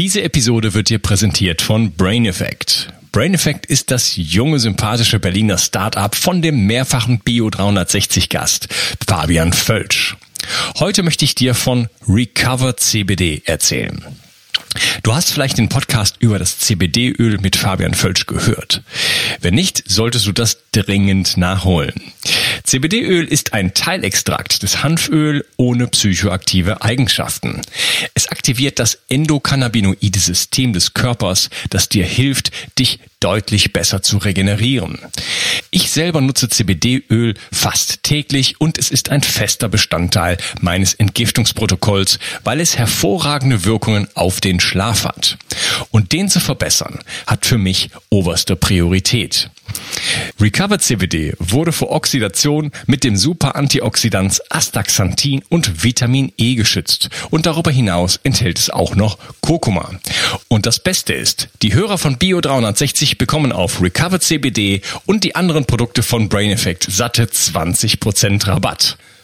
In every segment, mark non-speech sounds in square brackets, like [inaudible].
Diese Episode wird dir präsentiert von Brain Effect. Brain Effect ist das junge, sympathische Berliner Startup von dem mehrfachen Bio 360 Gast, Fabian Völsch. Heute möchte ich dir von Recover CBD erzählen. Du hast vielleicht den Podcast über das CBD-Öl mit Fabian Völsch gehört. Wenn nicht, solltest du das dringend nachholen. CBD-Öl ist ein Teilextrakt des Hanföl ohne psychoaktive Eigenschaften. Es aktiviert das endokannabinoide System des Körpers, das dir hilft, dich deutlich besser zu regenerieren. Ich selber nutze CBD-Öl fast täglich und es ist ein fester Bestandteil meines Entgiftungsprotokolls, weil es hervorragende Wirkungen auf den Schlaf hat. Und den zu verbessern, hat für mich oberste Priorität. Recover CBD wurde vor Oxidation mit dem Super-Antioxidans Astaxanthin und Vitamin E geschützt und darüber hinaus enthält es auch noch Kurkuma. Und das Beste ist, die Hörer von Bio 360 bekommen auf Recover CBD und die anderen Produkte von Brain Effect satte 20% Rabatt.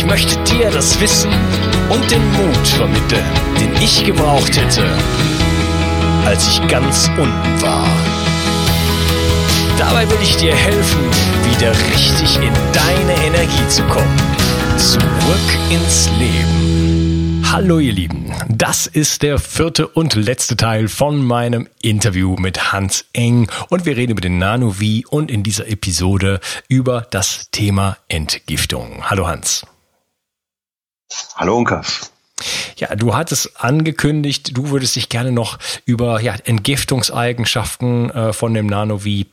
Ich möchte dir das Wissen und den Mut vermitteln, den ich gebraucht hätte, als ich ganz unten war. Dabei will ich dir helfen, wieder richtig in deine Energie zu kommen. Zurück ins Leben. Hallo ihr Lieben, das ist der vierte und letzte Teil von meinem Interview mit Hans Eng und wir reden über den Nano-V und in dieser Episode über das Thema Entgiftung. Hallo Hans. Hallo Unkas. Ja, du hattest angekündigt, du würdest dich gerne noch über ja, Entgiftungseigenschaften äh, von dem Nano-V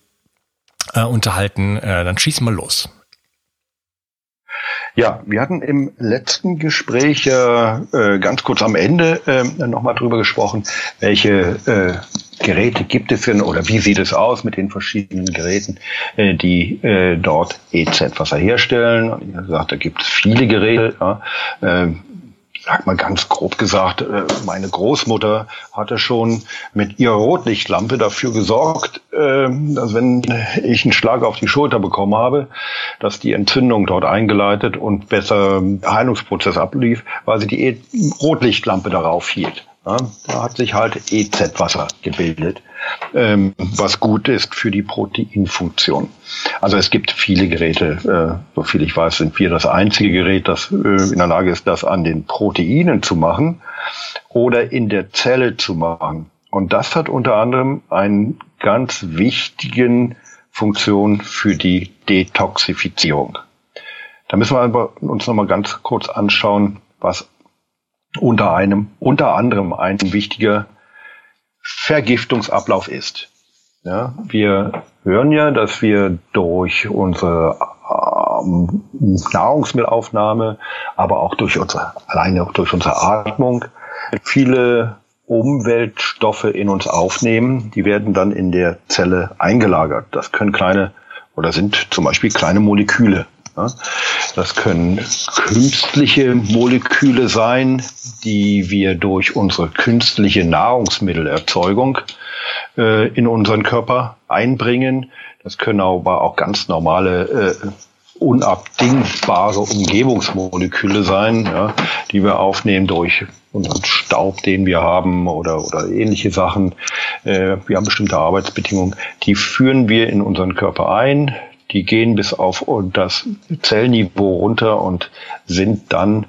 äh, unterhalten. Äh, dann schieß mal los. Ja, wir hatten im letzten Gespräch äh, ganz kurz am Ende äh, nochmal drüber gesprochen, welche äh, Geräte gibt es denn oder wie sieht es aus mit den verschiedenen Geräten, äh, die äh, dort EZ-Wasser herstellen. Und ich habe gesagt, da gibt es viele Geräte. Ja. Äh, sag mal ganz grob gesagt, äh, meine Großmutter hatte schon mit ihrer Rotlichtlampe dafür gesorgt, äh, dass wenn ich einen Schlag auf die Schulter bekommen habe, dass die Entzündung dort eingeleitet und besser Heilungsprozess ablief, weil sie die e Rotlichtlampe darauf hielt. Da hat sich halt EZ-Wasser gebildet, ähm, was gut ist für die Proteinfunktion. Also es gibt viele Geräte, äh, so viel ich weiß, sind wir das einzige Gerät, das äh, in der Lage ist, das an den Proteinen zu machen oder in der Zelle zu machen. Und das hat unter anderem einen ganz wichtigen Funktion für die Detoxifizierung. Da müssen wir aber uns nochmal ganz kurz anschauen, was unter einem, unter anderem ein wichtiger Vergiftungsablauf ist. Ja, wir hören ja, dass wir durch unsere ähm, Nahrungsmittelaufnahme, aber auch durch unsere, alleine durch unsere Atmung viele Umweltstoffe in uns aufnehmen. Die werden dann in der Zelle eingelagert. Das können kleine oder sind zum Beispiel kleine Moleküle. Das können künstliche Moleküle sein, die wir durch unsere künstliche Nahrungsmittelerzeugung äh, in unseren Körper einbringen. Das können aber auch ganz normale äh, unabdingbare Umgebungsmoleküle sein, ja, die wir aufnehmen durch unseren Staub, den wir haben oder, oder ähnliche Sachen. Äh, wir haben bestimmte Arbeitsbedingungen, die führen wir in unseren Körper ein die gehen bis auf das Zellniveau runter und sind dann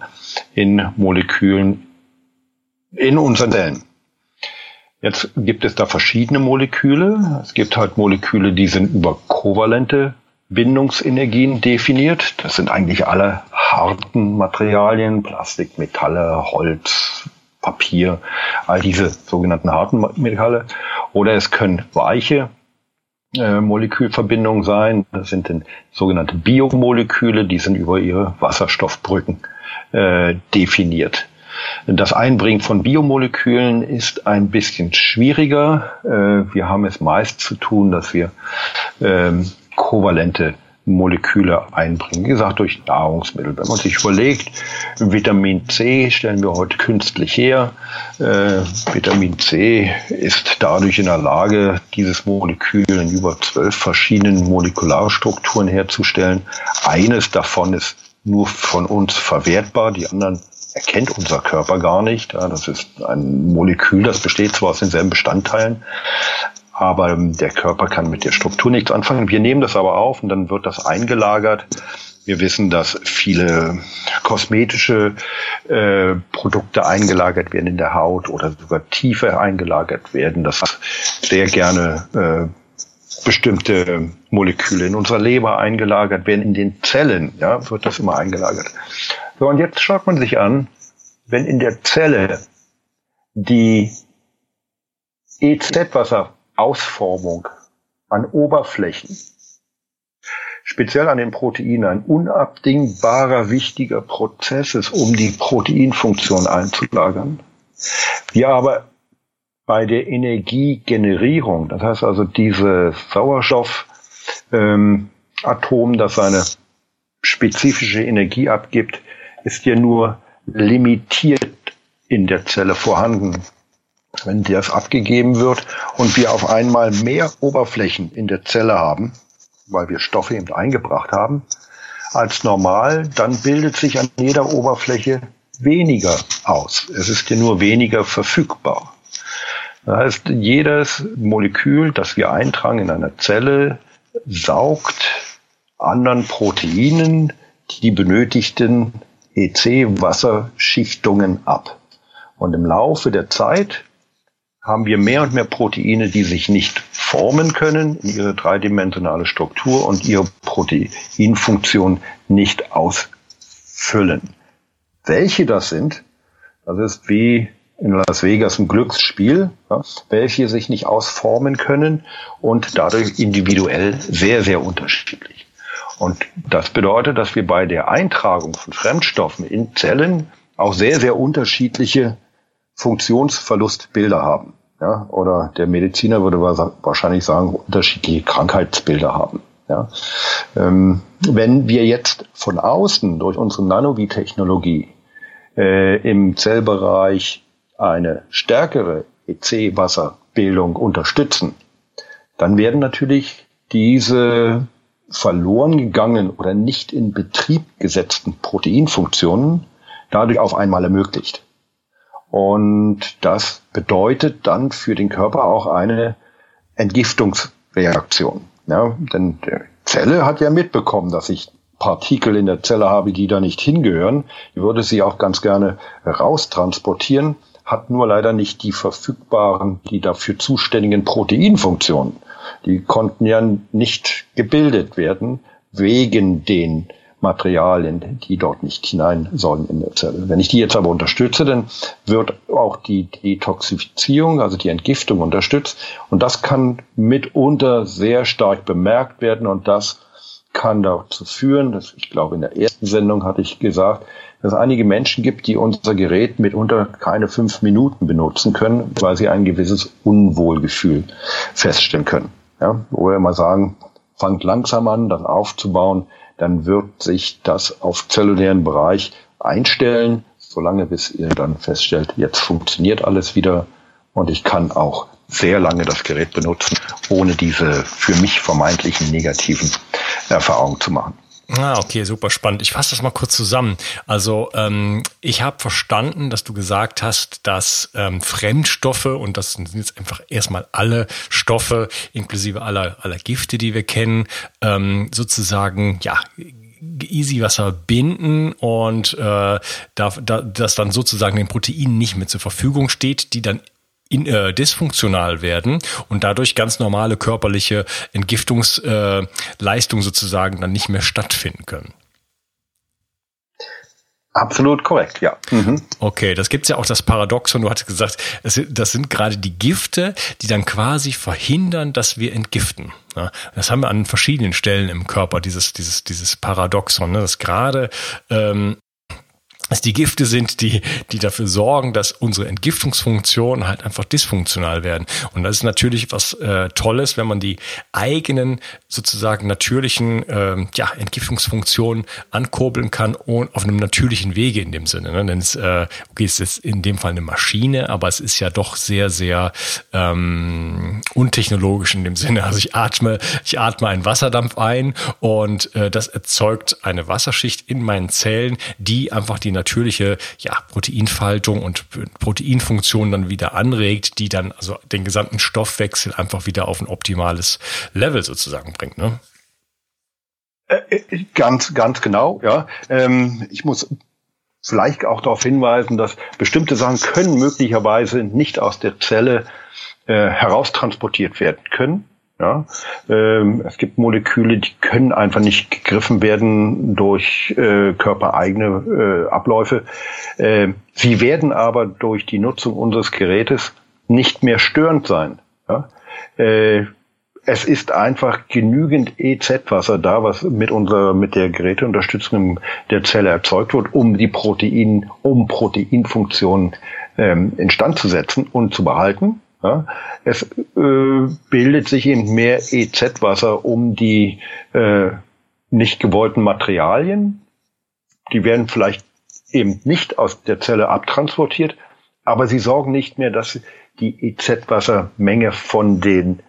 in Molekülen in unseren Zellen. Jetzt gibt es da verschiedene Moleküle. Es gibt halt Moleküle, die sind über kovalente Bindungsenergien definiert. Das sind eigentlich alle harten Materialien, Plastik, Metalle, Holz, Papier, all diese sogenannten harten Metalle. Oder es können weiche äh, Molekülverbindungen sein. Das sind dann sogenannte Biomoleküle, die sind über ihre Wasserstoffbrücken äh, definiert. Das Einbringen von Biomolekülen ist ein bisschen schwieriger. Äh, wir haben es meist zu tun, dass wir ähm, kovalente Moleküle einbringen. Wie gesagt, durch Nahrungsmittel. Wenn man sich überlegt, Vitamin C stellen wir heute künstlich her. Äh, Vitamin C ist dadurch in der Lage, dieses Molekül in über zwölf verschiedenen Molekularstrukturen herzustellen. Eines davon ist nur von uns verwertbar, die anderen erkennt unser Körper gar nicht. Das ist ein Molekül, das besteht zwar aus denselben Bestandteilen, aber der Körper kann mit der Struktur nichts anfangen. Wir nehmen das aber auf und dann wird das eingelagert. Wir wissen, dass viele kosmetische äh, Produkte eingelagert werden in der Haut oder sogar tiefer eingelagert werden, dass sehr gerne äh, bestimmte Moleküle in unserer Leber eingelagert werden, in den Zellen, ja, wird das immer eingelagert. So, und jetzt schaut man sich an, wenn in der Zelle die EZ-Wasser Ausformung an Oberflächen, speziell an den Proteinen, ein unabdingbarer, wichtiger Prozess ist, um die Proteinfunktion einzulagern. Wir aber bei der Energiegenerierung, das heißt also dieses Sauerstoffatom, ähm, das seine spezifische Energie abgibt, ist ja nur limitiert in der Zelle vorhanden wenn das abgegeben wird und wir auf einmal mehr Oberflächen in der Zelle haben, weil wir Stoffe eben eingebracht haben, als normal, dann bildet sich an jeder Oberfläche weniger aus. Es ist ja nur weniger verfügbar. Das heißt, jedes Molekül, das wir eintragen in einer Zelle, saugt anderen Proteinen die benötigten EC-Wasserschichtungen ab. Und im Laufe der Zeit haben wir mehr und mehr Proteine, die sich nicht formen können in ihre dreidimensionale Struktur und ihre Proteinfunktion nicht ausfüllen. Welche das sind, das ist wie in Las Vegas ein Glücksspiel, ja, welche sich nicht ausformen können und dadurch individuell sehr, sehr unterschiedlich. Und das bedeutet, dass wir bei der Eintragung von Fremdstoffen in Zellen auch sehr, sehr unterschiedliche Funktionsverlustbilder haben. Ja, oder der Mediziner würde wahrscheinlich sagen, unterschiedliche Krankheitsbilder haben. Ja. Ähm, wenn wir jetzt von außen durch unsere Nanovi-Technologie äh, im Zellbereich eine stärkere EC-Wasserbildung unterstützen, dann werden natürlich diese verloren gegangen oder nicht in Betrieb gesetzten Proteinfunktionen dadurch auf einmal ermöglicht. Und das bedeutet dann für den Körper auch eine Entgiftungsreaktion. Ja, denn die Zelle hat ja mitbekommen, dass ich Partikel in der Zelle habe, die da nicht hingehören. Die würde sie auch ganz gerne raustransportieren, hat nur leider nicht die verfügbaren, die dafür zuständigen Proteinfunktionen. Die konnten ja nicht gebildet werden wegen den Materialien, die dort nicht hinein sollen in der Zelle. Wenn ich die jetzt aber unterstütze, dann wird auch die Detoxifizierung, also die Entgiftung unterstützt. Und das kann mitunter sehr stark bemerkt werden und das kann dazu führen, dass ich glaube, in der ersten Sendung hatte ich gesagt, dass es einige Menschen gibt, die unser Gerät mitunter keine fünf Minuten benutzen können, weil sie ein gewisses Unwohlgefühl feststellen können. Ja, wo wir mal sagen, fangt langsam an, das aufzubauen, dann wird sich das auf zellulären Bereich einstellen, solange bis ihr dann feststellt, jetzt funktioniert alles wieder und ich kann auch sehr lange das Gerät benutzen, ohne diese für mich vermeintlichen negativen Erfahrungen zu machen. Ah, okay, super spannend. Ich fasse das mal kurz zusammen. Also ähm, ich habe verstanden, dass du gesagt hast, dass ähm, Fremdstoffe, und das sind jetzt einfach erstmal alle Stoffe, inklusive aller, aller Gifte, die wir kennen, ähm, sozusagen, ja, easy Wasser binden und äh, da, da, das dann sozusagen den Proteinen nicht mehr zur Verfügung steht, die dann in, äh, dysfunktional werden und dadurch ganz normale körperliche Entgiftungsleistungen äh, sozusagen dann nicht mehr stattfinden können. Absolut korrekt, ja. Mhm. Okay, das gibt's ja auch das Paradoxon. Du hattest gesagt, es, das sind gerade die Gifte, die dann quasi verhindern, dass wir entgiften. Ja, das haben wir an verschiedenen Stellen im Körper, dieses, dieses, dieses Paradoxon, ne, dass gerade ähm, es die Gifte sind, die, die dafür sorgen, dass unsere Entgiftungsfunktionen halt einfach dysfunktional werden. Und das ist natürlich was äh, Tolles, wenn man die eigenen sozusagen natürlichen ähm, ja, Entgiftungsfunktionen ankurbeln kann und auf einem natürlichen Wege in dem Sinne. Ne? Denn es, äh, okay, es ist in dem Fall eine Maschine, aber es ist ja doch sehr, sehr ähm, untechnologisch in dem Sinne. Also ich atme, ich atme einen Wasserdampf ein und äh, das erzeugt eine Wasserschicht in meinen Zellen, die einfach die natürliche ja, Proteinfaltung und Proteinfunktion dann wieder anregt, die dann also den gesamten Stoffwechsel einfach wieder auf ein optimales Level sozusagen bringt. Ne? Äh, äh, ganz, ganz genau, ja. Ähm, ich muss vielleicht auch darauf hinweisen, dass bestimmte Sachen können möglicherweise nicht aus der Zelle äh, heraustransportiert werden können. Ja, ähm, es gibt Moleküle, die können einfach nicht gegriffen werden durch äh, körpereigene äh, Abläufe. Äh, sie werden aber durch die Nutzung unseres Gerätes nicht mehr störend sein. Ja? Äh, es ist einfach genügend EZ-Wasser da, was mit unserer, mit der Geräteunterstützung der Zelle erzeugt wird, um die Protein, um Proteinfunktionen ähm, instand zu setzen und zu behalten. Ja, es äh, bildet sich eben mehr EZ-Wasser um die äh, nicht gewollten Materialien. Die werden vielleicht eben nicht aus der Zelle abtransportiert, aber sie sorgen nicht mehr, dass die EZ-Wassermenge von den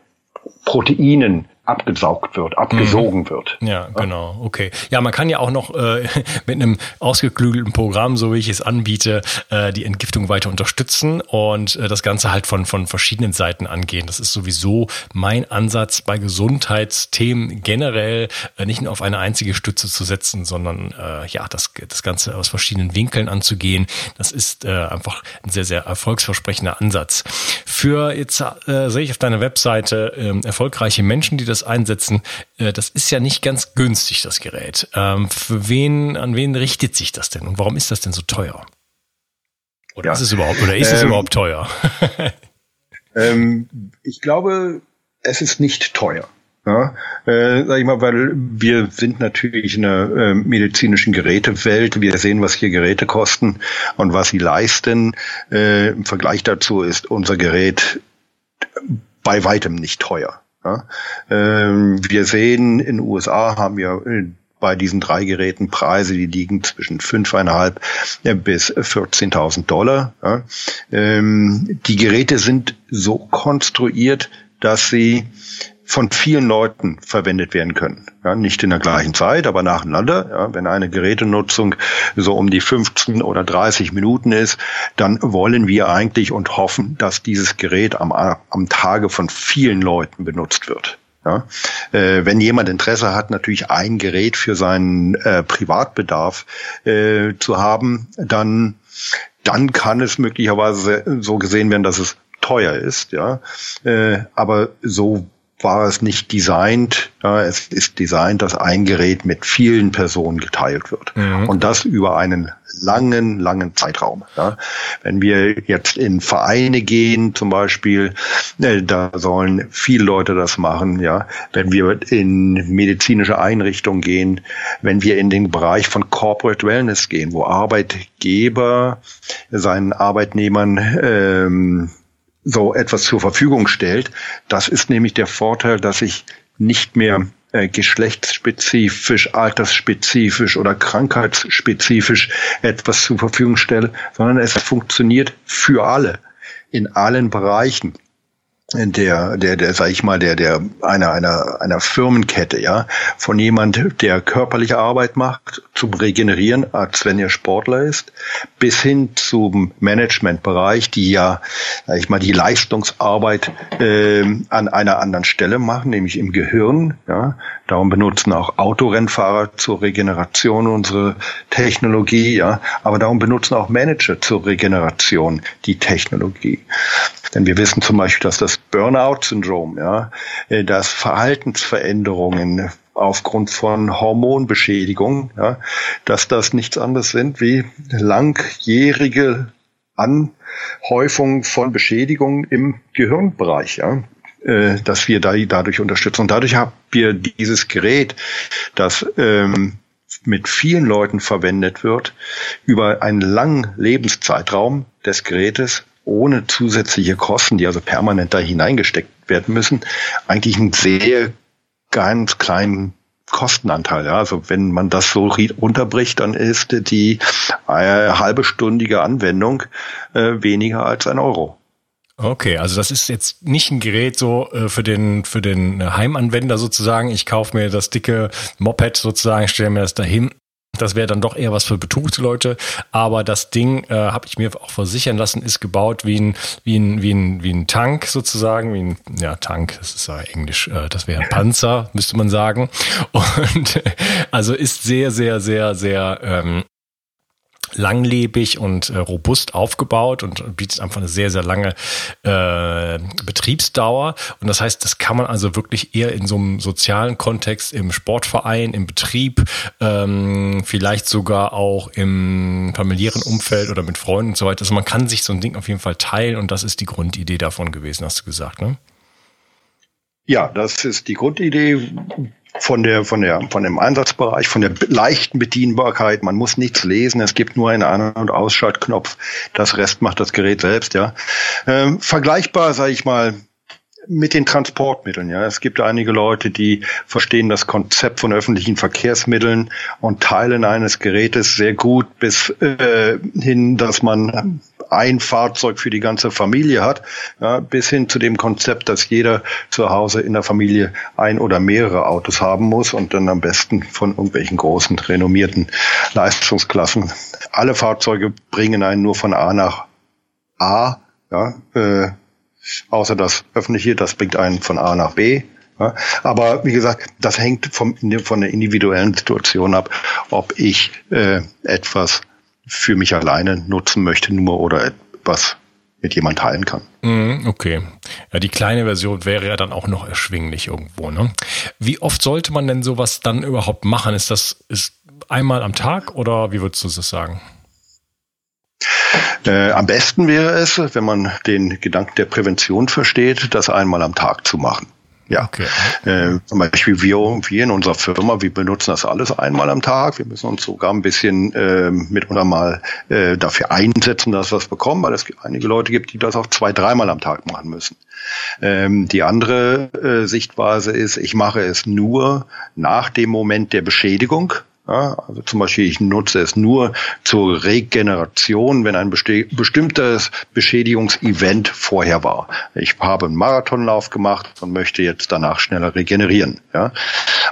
Proteinen abgesaugt wird, abgesogen mhm. wird. Ja, genau. Okay. Ja, man kann ja auch noch äh, [laughs] mit einem ausgeklügelten Programm, so wie ich es anbiete, äh, die Entgiftung weiter unterstützen und äh, das Ganze halt von, von verschiedenen Seiten angehen. Das ist sowieso mein Ansatz bei Gesundheitsthemen generell, äh, nicht nur auf eine einzige Stütze zu setzen, sondern äh, ja, das, das Ganze aus verschiedenen Winkeln anzugehen. Das ist äh, einfach ein sehr, sehr erfolgsversprechender Ansatz. Für jetzt äh, sehe ich auf deiner Webseite äh, erfolgreiche Menschen, die das das einsetzen, äh, das ist ja nicht ganz günstig, das Gerät. Ähm, für wen, an wen richtet sich das denn und warum ist das denn so teuer? Oder ja. ist es überhaupt, oder ist ähm, es überhaupt teuer? [laughs] ähm, ich glaube, es ist nicht teuer. Ja, äh, sag ich mal, weil wir sind natürlich in der äh, medizinischen Gerätewelt. Wir sehen, was hier Geräte kosten und was sie leisten. Äh, Im Vergleich dazu ist unser Gerät bei weitem nicht teuer. Ja? Ähm, wir sehen, in den USA haben wir äh, bei diesen drei Geräten Preise, die liegen zwischen 5.500 äh, bis 14.000 Dollar. Ja? Ähm, die Geräte sind so konstruiert, dass sie von vielen Leuten verwendet werden können. Ja, nicht in der gleichen Zeit, aber nacheinander. Ja, wenn eine Gerätenutzung so um die 15 oder 30 Minuten ist, dann wollen wir eigentlich und hoffen, dass dieses Gerät am, am Tage von vielen Leuten benutzt wird. Ja, äh, wenn jemand Interesse hat, natürlich ein Gerät für seinen äh, Privatbedarf äh, zu haben, dann dann kann es möglicherweise so gesehen werden, dass es teuer ist, ja. Äh, aber so war es nicht designt. Ja, es ist designt, dass ein Gerät mit vielen Personen geteilt wird. Mhm. Und das über einen langen, langen Zeitraum. Ja. Wenn wir jetzt in Vereine gehen, zum Beispiel, äh, da sollen viele Leute das machen. Ja. Wenn wir in medizinische Einrichtungen gehen, wenn wir in den Bereich von Corporate Wellness gehen, wo Arbeitgeber seinen Arbeitnehmern ähm, so etwas zur Verfügung stellt. Das ist nämlich der Vorteil, dass ich nicht mehr äh, geschlechtsspezifisch, altersspezifisch oder krankheitsspezifisch etwas zur Verfügung stelle, sondern es funktioniert für alle in allen Bereichen der, der, der, sag ich mal, der, der, einer, einer, einer Firmenkette, ja, von jemand, der körperliche Arbeit macht, zum Regenerieren, als wenn er Sportler ist, bis hin zum Managementbereich, die ja, sag ich mal, die Leistungsarbeit äh, an einer anderen Stelle machen, nämlich im Gehirn, ja. Darum benutzen auch Autorennfahrer zur Regeneration unsere Technologie, ja. Aber darum benutzen auch Manager zur Regeneration die Technologie. Denn wir wissen zum Beispiel, dass das Burnout-Syndrom, ja, äh, dass Verhaltensveränderungen aufgrund von Hormonbeschädigung, ja, dass das nichts anderes sind wie langjährige Anhäufung von Beschädigungen im Gehirnbereich, ja, äh, dass wir da dadurch unterstützen. Und dadurch haben wir dieses Gerät, das ähm, mit vielen Leuten verwendet wird, über einen langen Lebenszeitraum des Gerätes ohne zusätzliche Kosten, die also permanent da hineingesteckt werden müssen, eigentlich einen sehr ganz kleinen Kostenanteil. Ja. Also wenn man das so runterbricht, dann ist die äh, halbe stündige Anwendung äh, weniger als ein Euro. Okay, also das ist jetzt nicht ein Gerät so äh, für den für den Heimanwender sozusagen. Ich kaufe mir das dicke Moped sozusagen, stelle mir das dahin das wäre dann doch eher was für Betrugsleute. Aber das Ding, äh, habe ich mir auch versichern lassen, ist gebaut wie ein, wie ein, wie ein, wie ein Tank sozusagen. Wie ein, ja, Tank, das ist ja Englisch, äh, das wäre ein [laughs] Panzer, müsste man sagen. Und also ist sehr, sehr, sehr, sehr ähm, langlebig und äh, robust aufgebaut und bietet einfach eine sehr, sehr lange äh, Betriebsdauer. Und das heißt, das kann man also wirklich eher in so einem sozialen Kontext, im Sportverein, im Betrieb, ähm, vielleicht sogar auch im familiären Umfeld oder mit Freunden und so weiter. Also man kann sich so ein Ding auf jeden Fall teilen und das ist die Grundidee davon gewesen, hast du gesagt, ne? Ja, das ist die Grundidee von der, von der, von dem Einsatzbereich, von der leichten Bedienbarkeit. Man muss nichts lesen. Es gibt nur einen An- und Ausschaltknopf. Das Rest macht das Gerät selbst, ja. Ähm, vergleichbar, sage ich mal, mit den Transportmitteln. Ja, es gibt einige Leute, die verstehen das Konzept von öffentlichen Verkehrsmitteln und Teilen eines Gerätes sehr gut bis äh, hin, dass man ein Fahrzeug für die ganze Familie hat, ja, bis hin zu dem Konzept, dass jeder zu Hause in der Familie ein oder mehrere Autos haben muss und dann am besten von irgendwelchen großen, renommierten Leistungsklassen. Alle Fahrzeuge bringen einen nur von A nach A, ja, äh, außer das öffentliche, das bringt einen von A nach B. Ja, aber wie gesagt, das hängt vom, von der individuellen Situation ab, ob ich äh, etwas für mich alleine nutzen möchte nur oder etwas mit jemand teilen kann. Mhm, okay. Ja, die kleine Version wäre ja dann auch noch erschwinglich irgendwo. Ne? Wie oft sollte man denn sowas dann überhaupt machen? Ist das ist einmal am Tag oder wie würdest du das sagen? Äh, am besten wäre es, wenn man den Gedanken der Prävention versteht, das einmal am Tag zu machen. Ja, okay. äh, zum Beispiel wir, wir in unserer Firma, wir benutzen das alles einmal am Tag. Wir müssen uns sogar ein bisschen äh, mitunter mal äh, dafür einsetzen, dass wir es bekommen, weil es einige Leute gibt, die das auch zwei, dreimal am Tag machen müssen. Ähm, die andere äh, Sichtweise ist, ich mache es nur nach dem Moment der Beschädigung. Ja, also zum Beispiel, ich nutze es nur zur Regeneration, wenn ein bestimmtes Beschädigungsevent vorher war. Ich habe einen Marathonlauf gemacht und möchte jetzt danach schneller regenerieren. Ja.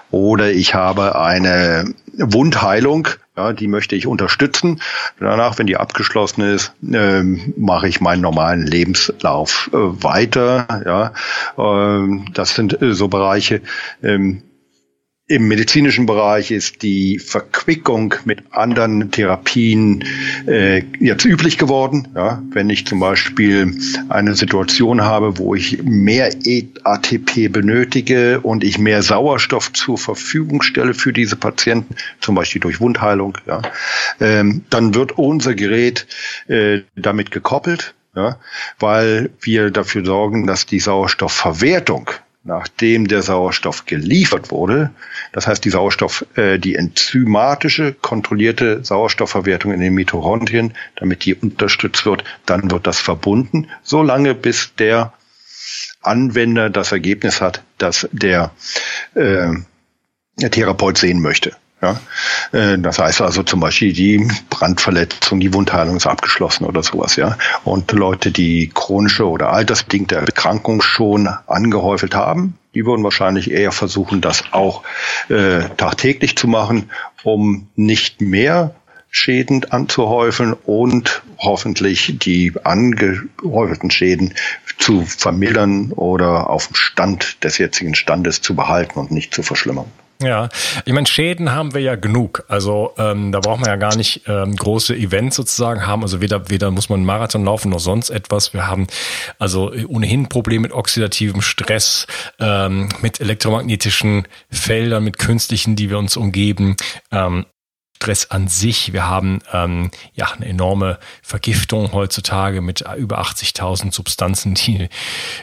Oder ich habe eine Wundheilung, ja, die möchte ich unterstützen. Danach, wenn die abgeschlossen ist, äh, mache ich meinen normalen Lebenslauf äh, weiter. Ja, äh, das sind äh, so Bereiche, ähm, im medizinischen Bereich ist die Verquickung mit anderen Therapien äh, jetzt üblich geworden. Ja, wenn ich zum Beispiel eine Situation habe, wo ich mehr ATP benötige und ich mehr Sauerstoff zur Verfügung stelle für diese Patienten, zum Beispiel durch Wundheilung, ja, ähm, dann wird unser Gerät äh, damit gekoppelt, ja, weil wir dafür sorgen, dass die Sauerstoffverwertung nachdem der Sauerstoff geliefert wurde, das heißt die Sauerstoff, äh, die enzymatische kontrollierte Sauerstoffverwertung in den Mitochondrien, damit die unterstützt wird, dann wird das verbunden, solange bis der Anwender das Ergebnis hat, dass der, äh, der Therapeut sehen möchte. Ja, äh, das heißt also zum Beispiel die Brandverletzung, die Wundheilung ist abgeschlossen oder sowas, ja. Und Leute, die chronische oder altersbedingte Erkrankung schon angehäufelt haben, die würden wahrscheinlich eher versuchen, das auch äh, tagtäglich zu machen, um nicht mehr Schäden anzuhäufen und hoffentlich die angehäuften Schäden zu vermildern oder auf dem Stand des jetzigen Standes zu behalten und nicht zu verschlimmern. Ja, ich meine, Schäden haben wir ja genug. Also ähm, da braucht man ja gar nicht ähm, große Events sozusagen haben. Also weder, weder muss man einen Marathon laufen noch sonst etwas. Wir haben also ohnehin Probleme mit oxidativem Stress, ähm, mit elektromagnetischen Feldern, mit künstlichen, die wir uns umgeben. Ähm, Stress an sich. Wir haben ähm, ja eine enorme Vergiftung heutzutage mit über 80.000 Substanzen, die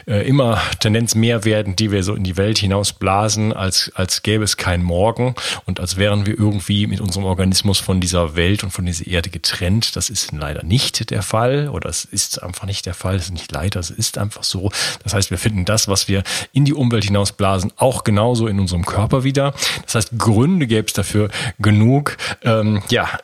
äh, immer Tendenz mehr werden, die wir so in die Welt hinaus blasen, als, als gäbe es kein Morgen und als wären wir irgendwie mit unserem Organismus von dieser Welt und von dieser Erde getrennt. Das ist leider nicht der Fall oder es ist einfach nicht der Fall. Es ist nicht leider, es ist einfach so. Das heißt, wir finden das, was wir in die Umwelt hinausblasen, auch genauso in unserem Körper wieder. Das heißt, Gründe gäbe es dafür genug, ähm, ja,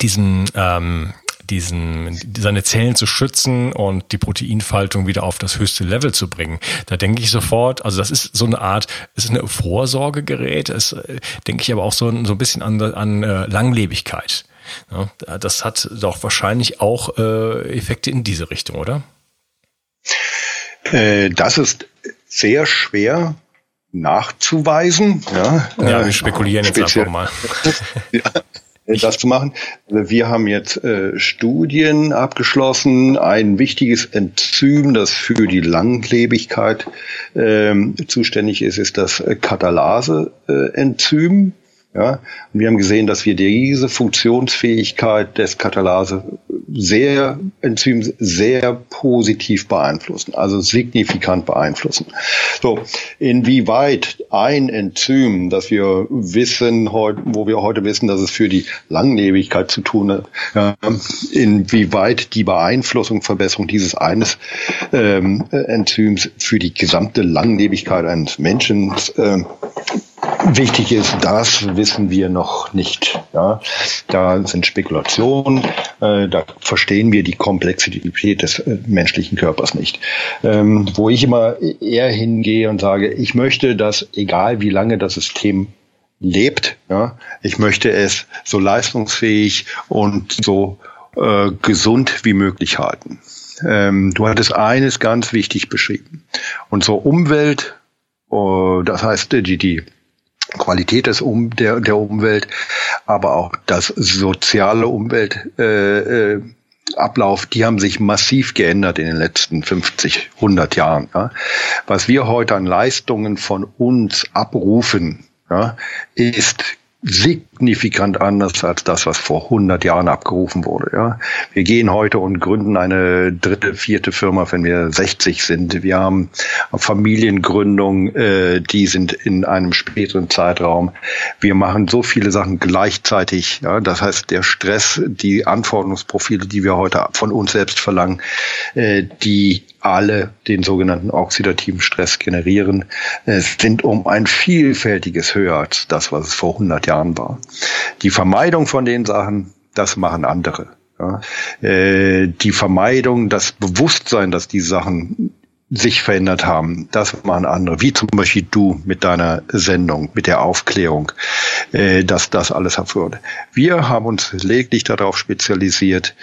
diesen, ähm, diesen, seine Zellen zu schützen und die Proteinfaltung wieder auf das höchste Level zu bringen. Da denke ich sofort, also das ist so eine Art, es ist eine Vorsorgegerät, es äh, denke ich aber auch so, so ein bisschen an, an äh, Langlebigkeit. Ja, das hat doch wahrscheinlich auch äh, Effekte in diese Richtung, oder? Äh, das ist sehr schwer nachzuweisen. Ja, ja wir äh, spekulieren jetzt einfach mal. [laughs] ja, das zu machen. Wir haben jetzt äh, Studien abgeschlossen. Ein wichtiges Enzym, das für die Langlebigkeit ähm, zuständig ist, ist das Katalase-Enzym. Ja, und wir haben gesehen, dass wir diese Funktionsfähigkeit des Katalase sehr, Enzyms sehr positiv beeinflussen, also signifikant beeinflussen. So, inwieweit ein Enzym, das wir wissen, wo wir heute wissen, dass es für die Langlebigkeit zu tun hat, ja, inwieweit die Beeinflussung, Verbesserung dieses eines ähm, Enzyms für die gesamte Langlebigkeit eines Menschen äh, wichtig ist, das wissen wir noch nicht. Ja, da sind Spekulationen, äh, da verstehen wir die Komplexität des äh, menschlichen Körpers nicht. Ähm, wo ich immer eher hingehe und sage, ich möchte, dass egal wie lange das System lebt, ja, ich möchte es so leistungsfähig und so äh, gesund wie möglich halten. Ähm, du hattest eines ganz wichtig beschrieben. Unsere Umwelt, uh, das heißt die, die Qualität des um, der, der Umwelt, aber auch das soziale Umwelt. Äh, äh, Ablauf, die haben sich massiv geändert in den letzten 50, 100 Jahren. Ja. Was wir heute an Leistungen von uns abrufen, ja, ist signifikant anders als das, was vor 100 Jahren abgerufen wurde. Ja. Wir gehen heute und gründen eine dritte, vierte Firma, wenn wir 60 sind. Wir haben Familiengründung, äh, die sind in einem späteren Zeitraum. Wir machen so viele Sachen gleichzeitig. Ja. Das heißt, der Stress, die Anforderungsprofile, die wir heute von uns selbst verlangen, äh, die alle den sogenannten oxidativen Stress generieren, äh, sind um ein Vielfältiges höher als das, was es vor 100 Jahren war. Die Vermeidung von den Sachen, das machen andere. Ja. Äh, die Vermeidung, das Bewusstsein, dass die Sachen sich verändert haben. Das machen andere, wie zum Beispiel du mit deiner Sendung, mit der Aufklärung, äh, dass das alles hervorgeht. Wir haben uns lediglich darauf spezialisiert,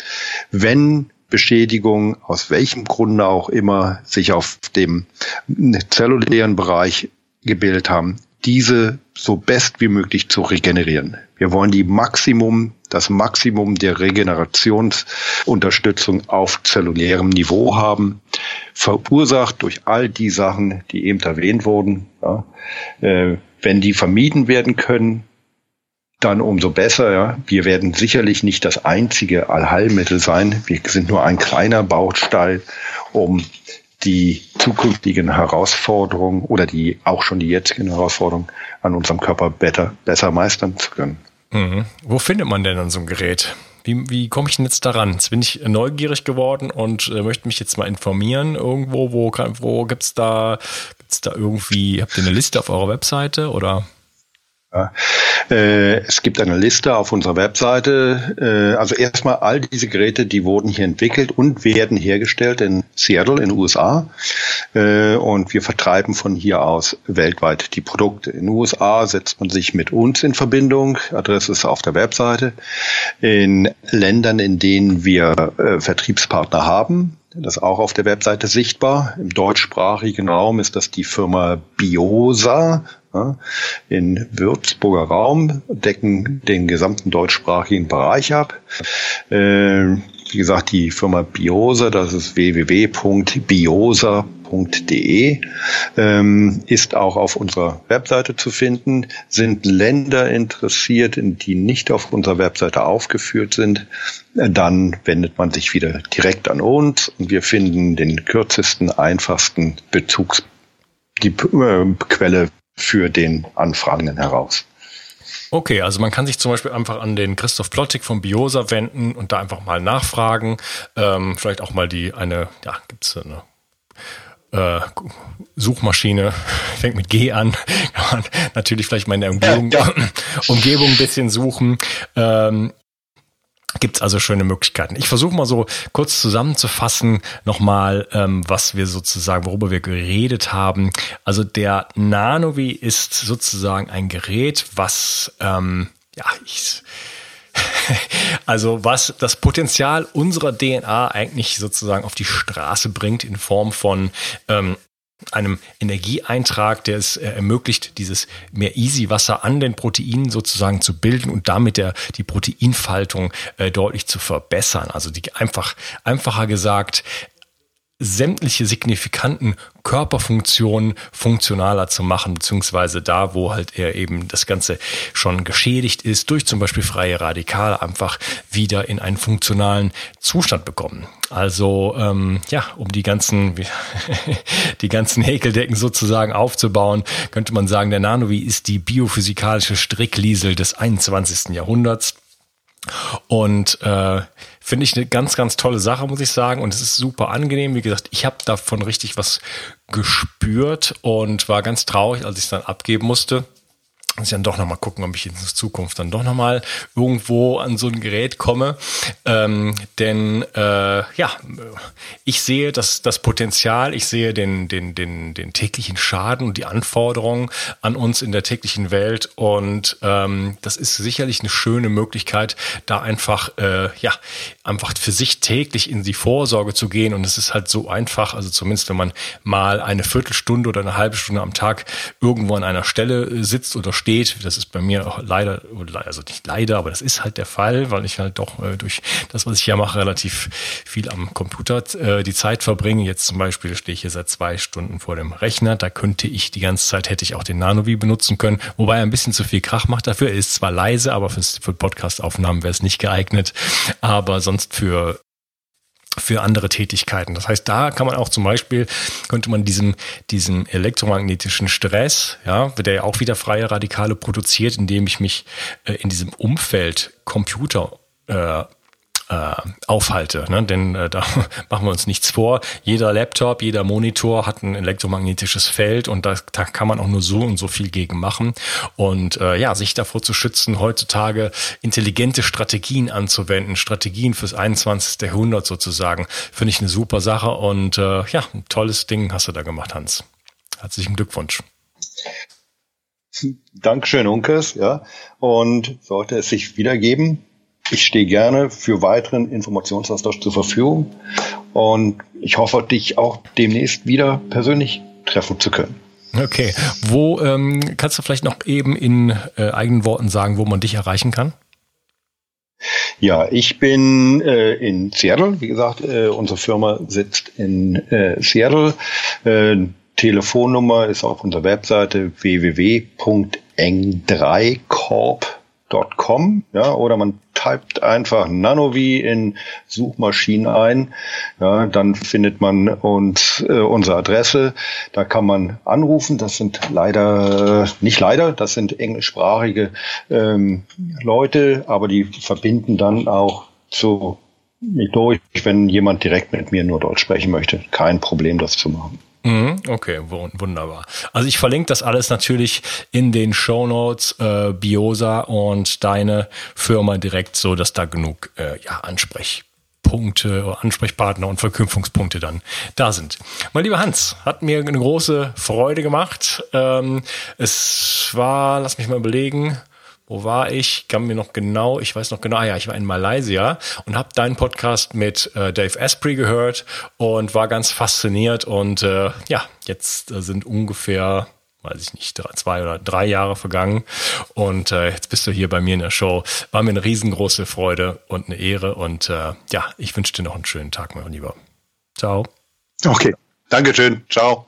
wenn Beschädigung, aus welchem Grunde auch immer, sich auf dem zellulären Bereich gebildet haben, diese so best wie möglich zu regenerieren. Wir wollen die Maximum, das Maximum der Regenerationsunterstützung auf zellulärem Niveau haben, verursacht durch all die Sachen, die eben erwähnt wurden. Ja. Äh, wenn die vermieden werden können, dann umso besser. Ja. Wir werden sicherlich nicht das einzige Allheilmittel sein. Wir sind nur ein kleiner Baustein, um die zukünftigen Herausforderungen oder die auch schon die jetzigen Herausforderungen an unserem Körper better, besser meistern zu können. Mhm. Wo findet man denn dann so ein Gerät? Wie, wie komme ich denn jetzt daran? Jetzt bin ich neugierig geworden und äh, möchte mich jetzt mal informieren irgendwo. Wo, wo gibt's da, gibt's da irgendwie, habt ihr eine Liste auf eurer Webseite oder? Ja. Äh, es gibt eine Liste auf unserer Webseite. Äh, also erstmal all diese Geräte, die wurden hier entwickelt und werden hergestellt in Seattle in den USA. Äh, und wir vertreiben von hier aus weltweit die Produkte. In den USA setzt man sich mit uns in Verbindung. Adresse ist auf der Webseite. In Ländern, in denen wir Vertriebspartner haben, das ist auch auf der Webseite sichtbar. Im deutschsprachigen Raum ist das die Firma Biosa in Würzburger Raum, decken den gesamten deutschsprachigen Bereich ab. Äh, wie gesagt, die Firma Biosa, das ist www.biosa.com biosa.de, ähm, ist auch auf unserer Webseite zu finden. Sind Länder interessiert, die nicht auf unserer Webseite aufgeführt sind, dann wendet man sich wieder direkt an uns und wir finden den kürzesten, einfachsten Bezugs die äh, Quelle für den Anfragenden heraus. Okay, also man kann sich zum Beispiel einfach an den Christoph Plottig von Biosa wenden und da einfach mal nachfragen. Ähm, vielleicht auch mal die eine, ja, gibt es eine äh, Suchmaschine, [laughs] fängt mit G an, [laughs] kann man natürlich vielleicht mal in der Umgebung, ja, ja. [clears throat] Umgebung ein bisschen suchen. Ähm, Gibt es also schöne Möglichkeiten. Ich versuche mal so kurz zusammenzufassen nochmal, ähm, was wir sozusagen, worüber wir geredet haben. Also der Nanovi ist sozusagen ein Gerät, was, ähm, ja, ich, [laughs] also was das Potenzial unserer DNA eigentlich sozusagen auf die Straße bringt in Form von ähm, einem Energieeintrag, der es äh, ermöglicht, dieses mehr Easy-Wasser an den Proteinen sozusagen zu bilden und damit der, die Proteinfaltung äh, deutlich zu verbessern. Also die einfach, einfacher gesagt, sämtliche signifikanten Körperfunktionen funktionaler zu machen, beziehungsweise da, wo halt er eben das Ganze schon geschädigt ist, durch zum Beispiel freie Radikale einfach wieder in einen funktionalen Zustand bekommen. Also ähm, ja, um die ganzen [laughs] die ganzen Häkeldecken sozusagen aufzubauen, könnte man sagen, der Nanovi ist die biophysikalische Strickliesel des 21. Jahrhunderts. Und äh, finde ich eine ganz, ganz tolle Sache, muss ich sagen. Und es ist super angenehm. Wie gesagt, ich habe davon richtig was gespürt und war ganz traurig, als ich es dann abgeben musste muss ich dann doch nochmal gucken, ob ich in Zukunft dann doch nochmal irgendwo an so ein Gerät komme. Ähm, denn äh, ja, ich sehe das, das Potenzial, ich sehe den, den, den, den täglichen Schaden und die Anforderungen an uns in der täglichen Welt. Und ähm, das ist sicherlich eine schöne Möglichkeit, da einfach, äh, ja, einfach für sich täglich in die Vorsorge zu gehen. Und es ist halt so einfach, also zumindest wenn man mal eine Viertelstunde oder eine halbe Stunde am Tag irgendwo an einer Stelle sitzt oder steht. Das ist bei mir leider, also nicht leider, aber das ist halt der Fall, weil ich halt doch äh, durch das, was ich hier mache, relativ viel am Computer äh, die Zeit verbringe. Jetzt zum Beispiel stehe ich hier seit zwei Stunden vor dem Rechner. Da könnte ich die ganze Zeit, hätte ich auch den Nanovi benutzen können, wobei er ein bisschen zu viel Krach macht dafür. Er ist zwar leise, aber für, für Podcast-Aufnahmen wäre es nicht geeignet. Aber sonst für für andere Tätigkeiten. Das heißt, da kann man auch zum Beispiel, könnte man diesem, diesem elektromagnetischen Stress, ja, der ja auch wieder freie Radikale produziert, indem ich mich äh, in diesem Umfeld Computer äh, äh, aufhalte. Ne? Denn äh, da [laughs] machen wir uns nichts vor. Jeder Laptop, jeder Monitor hat ein elektromagnetisches Feld und da, da kann man auch nur so und so viel gegen machen. Und äh, ja, sich davor zu schützen, heutzutage intelligente Strategien anzuwenden, Strategien fürs 21. Jahrhundert sozusagen, finde ich eine super Sache. Und äh, ja, ein tolles Ding hast du da gemacht, Hans. Herzlichen Glückwunsch. Dankeschön, Unkes, ja. Und sollte es sich wiedergeben, ich stehe gerne für weiteren Informationsaustausch zur Verfügung und ich hoffe, dich auch demnächst wieder persönlich treffen zu können. Okay, wo ähm, kannst du vielleicht noch eben in äh, eigenen Worten sagen, wo man dich erreichen kann? Ja, ich bin äh, in Seattle. Wie gesagt, äh, unsere Firma sitzt in äh, Seattle. Äh, Telefonnummer ist auf unserer Webseite www.eng3corp.com Com, ja, oder man typt einfach Nanovi in Suchmaschinen ein, ja, dann findet man uns äh, unsere Adresse, da kann man anrufen, das sind leider, nicht leider, das sind englischsprachige ähm, Leute, aber die verbinden dann auch zu durch, wenn jemand direkt mit mir nur Deutsch sprechen möchte. Kein Problem, das zu machen. Mhm, okay, wunderbar. Also ich verlinke das alles natürlich in den Show Notes, äh, Biosa und deine Firma direkt, so dass da genug äh, ja, Ansprechpunkte, Ansprechpartner und Verknüpfungspunkte dann da sind. Mein lieber Hans, hat mir eine große Freude gemacht. Ähm, es war, lass mich mal überlegen, wo war ich? Kann mir noch genau, ich weiß noch genau, ah ja, ich war in Malaysia und habe deinen Podcast mit äh, Dave Asprey gehört und war ganz fasziniert und äh, ja, jetzt äh, sind ungefähr weiß ich nicht, zwei oder drei Jahre vergangen. Und äh, jetzt bist du hier bei mir in der Show. War mir eine riesengroße Freude und eine Ehre. Und äh, ja, ich wünsche dir noch einen schönen Tag, mein Lieber. Ciao. Okay. Dankeschön. Ciao.